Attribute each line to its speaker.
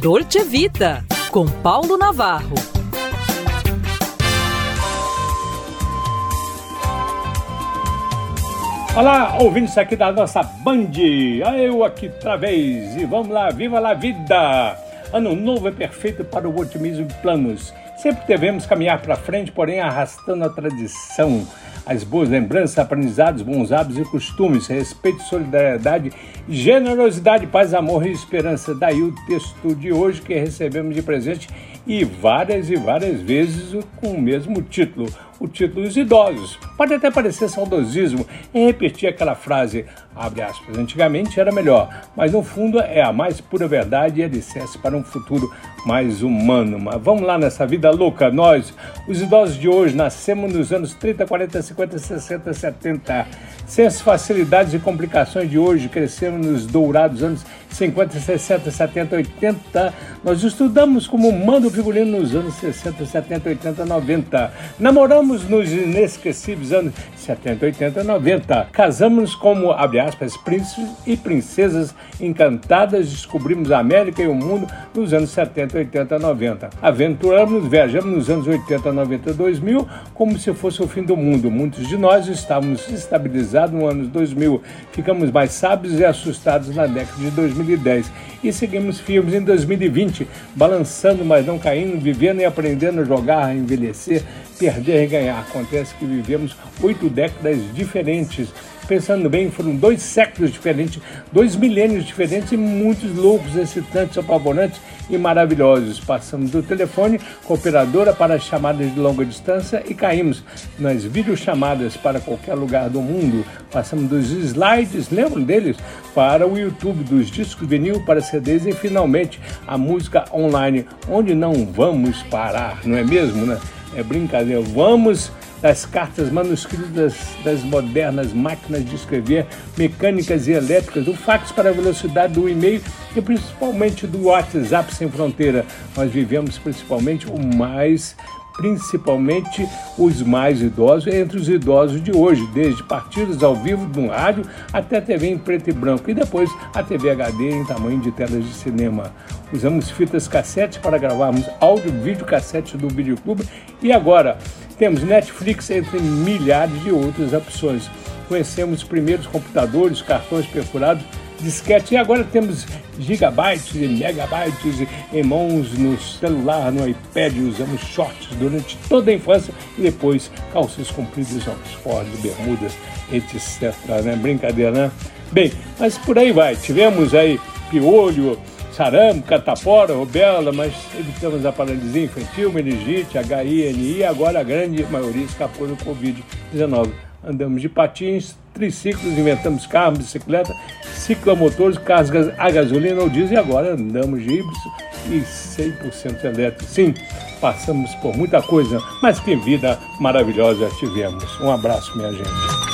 Speaker 1: Dolce Vita, com Paulo Navarro.
Speaker 2: Olá, ouvintes aqui da nossa Band. Eu aqui outra vez. E vamos lá, viva a vida! Ano novo é perfeito para o otimismo de planos. Sempre devemos caminhar para frente, porém arrastando a tradição as boas lembranças, aprendizados, bons hábitos e costumes, respeito, solidariedade, generosidade, paz, amor e esperança. Daí o texto de hoje que recebemos de presente e várias e várias vezes com o mesmo título, o título dos idosos. Pode até parecer saudosismo em repetir aquela frase, abre aspas, antigamente era melhor, mas no fundo é a mais pura verdade e alicerce para um futuro mais humano. Mas vamos lá nessa vida louca, nós, os idosos de hoje, nascemos nos anos 30, 40, 50, 60, 70. Sem as facilidades e complicações de hoje, crescemos nos dourados anos 50, 60, 70, 80. Nós estudamos como manda o figurino nos anos 60, 70, 80, 90. Namoramos nos inesquecíveis anos 70, 80, 90. Casamos como, abre aspas, príncipes e princesas encantadas. Descobrimos a América e o mundo nos anos 70, 80, 90. Aventuramos, viajamos nos anos 80, 90, 2000 como se fosse o fim do mundo. Muitos de nós estávamos estabilizados no ano 2000. Ficamos mais sábios e assustados na década de 2010. E seguimos firmes em 2020, balançando, mas não caindo, vivendo e aprendendo a jogar, a envelhecer, perder e ganhar. Acontece que vivemos oito décadas diferentes pensando bem, foram dois séculos diferentes, dois milênios diferentes e muitos loucos, excitantes, apavorantes e maravilhosos. Passamos do telefone com operadora para chamadas de longa distância e caímos nas videochamadas para qualquer lugar do mundo. Passamos dos slides, lembram deles? Para o YouTube, dos discos vinil para CDs e finalmente a música online, onde não vamos parar, não é mesmo, né? É brincadeira, vamos das cartas manuscritas das modernas máquinas de escrever mecânicas e elétricas, do fax para a velocidade do e-mail e principalmente do WhatsApp sem fronteira. Nós vivemos principalmente o mais principalmente os mais idosos, entre os idosos de hoje, desde partidas ao vivo no rádio até TV em preto e branco e depois a TV HD em tamanho de telas de cinema. Usamos fitas cassete para gravarmos áudio, vídeo cassete do videoclube e agora temos Netflix entre milhares de outras opções. Conhecemos os primeiros computadores, cartões perfurados, disquete e agora temos gigabytes e megabytes em mãos no celular, no iPad, usamos shorts durante toda a infância e depois calças compridas, Oxford, bermudas, etc. Né? Brincadeira, né? Bem, mas por aí vai. Tivemos aí piolho, sarampo, catapora, rubéola, mas evitamos a paralisia infantil, meningite, HINI e agora a grande maioria escapou do Covid-19. Andamos de patins, triciclos, inventamos carros, bicicleta, ciclomotores, carros a gasolina ou diesel e agora andamos de híbridos e 100% elétrico. Sim, passamos por muita coisa, mas que vida maravilhosa tivemos. Um abraço, minha gente.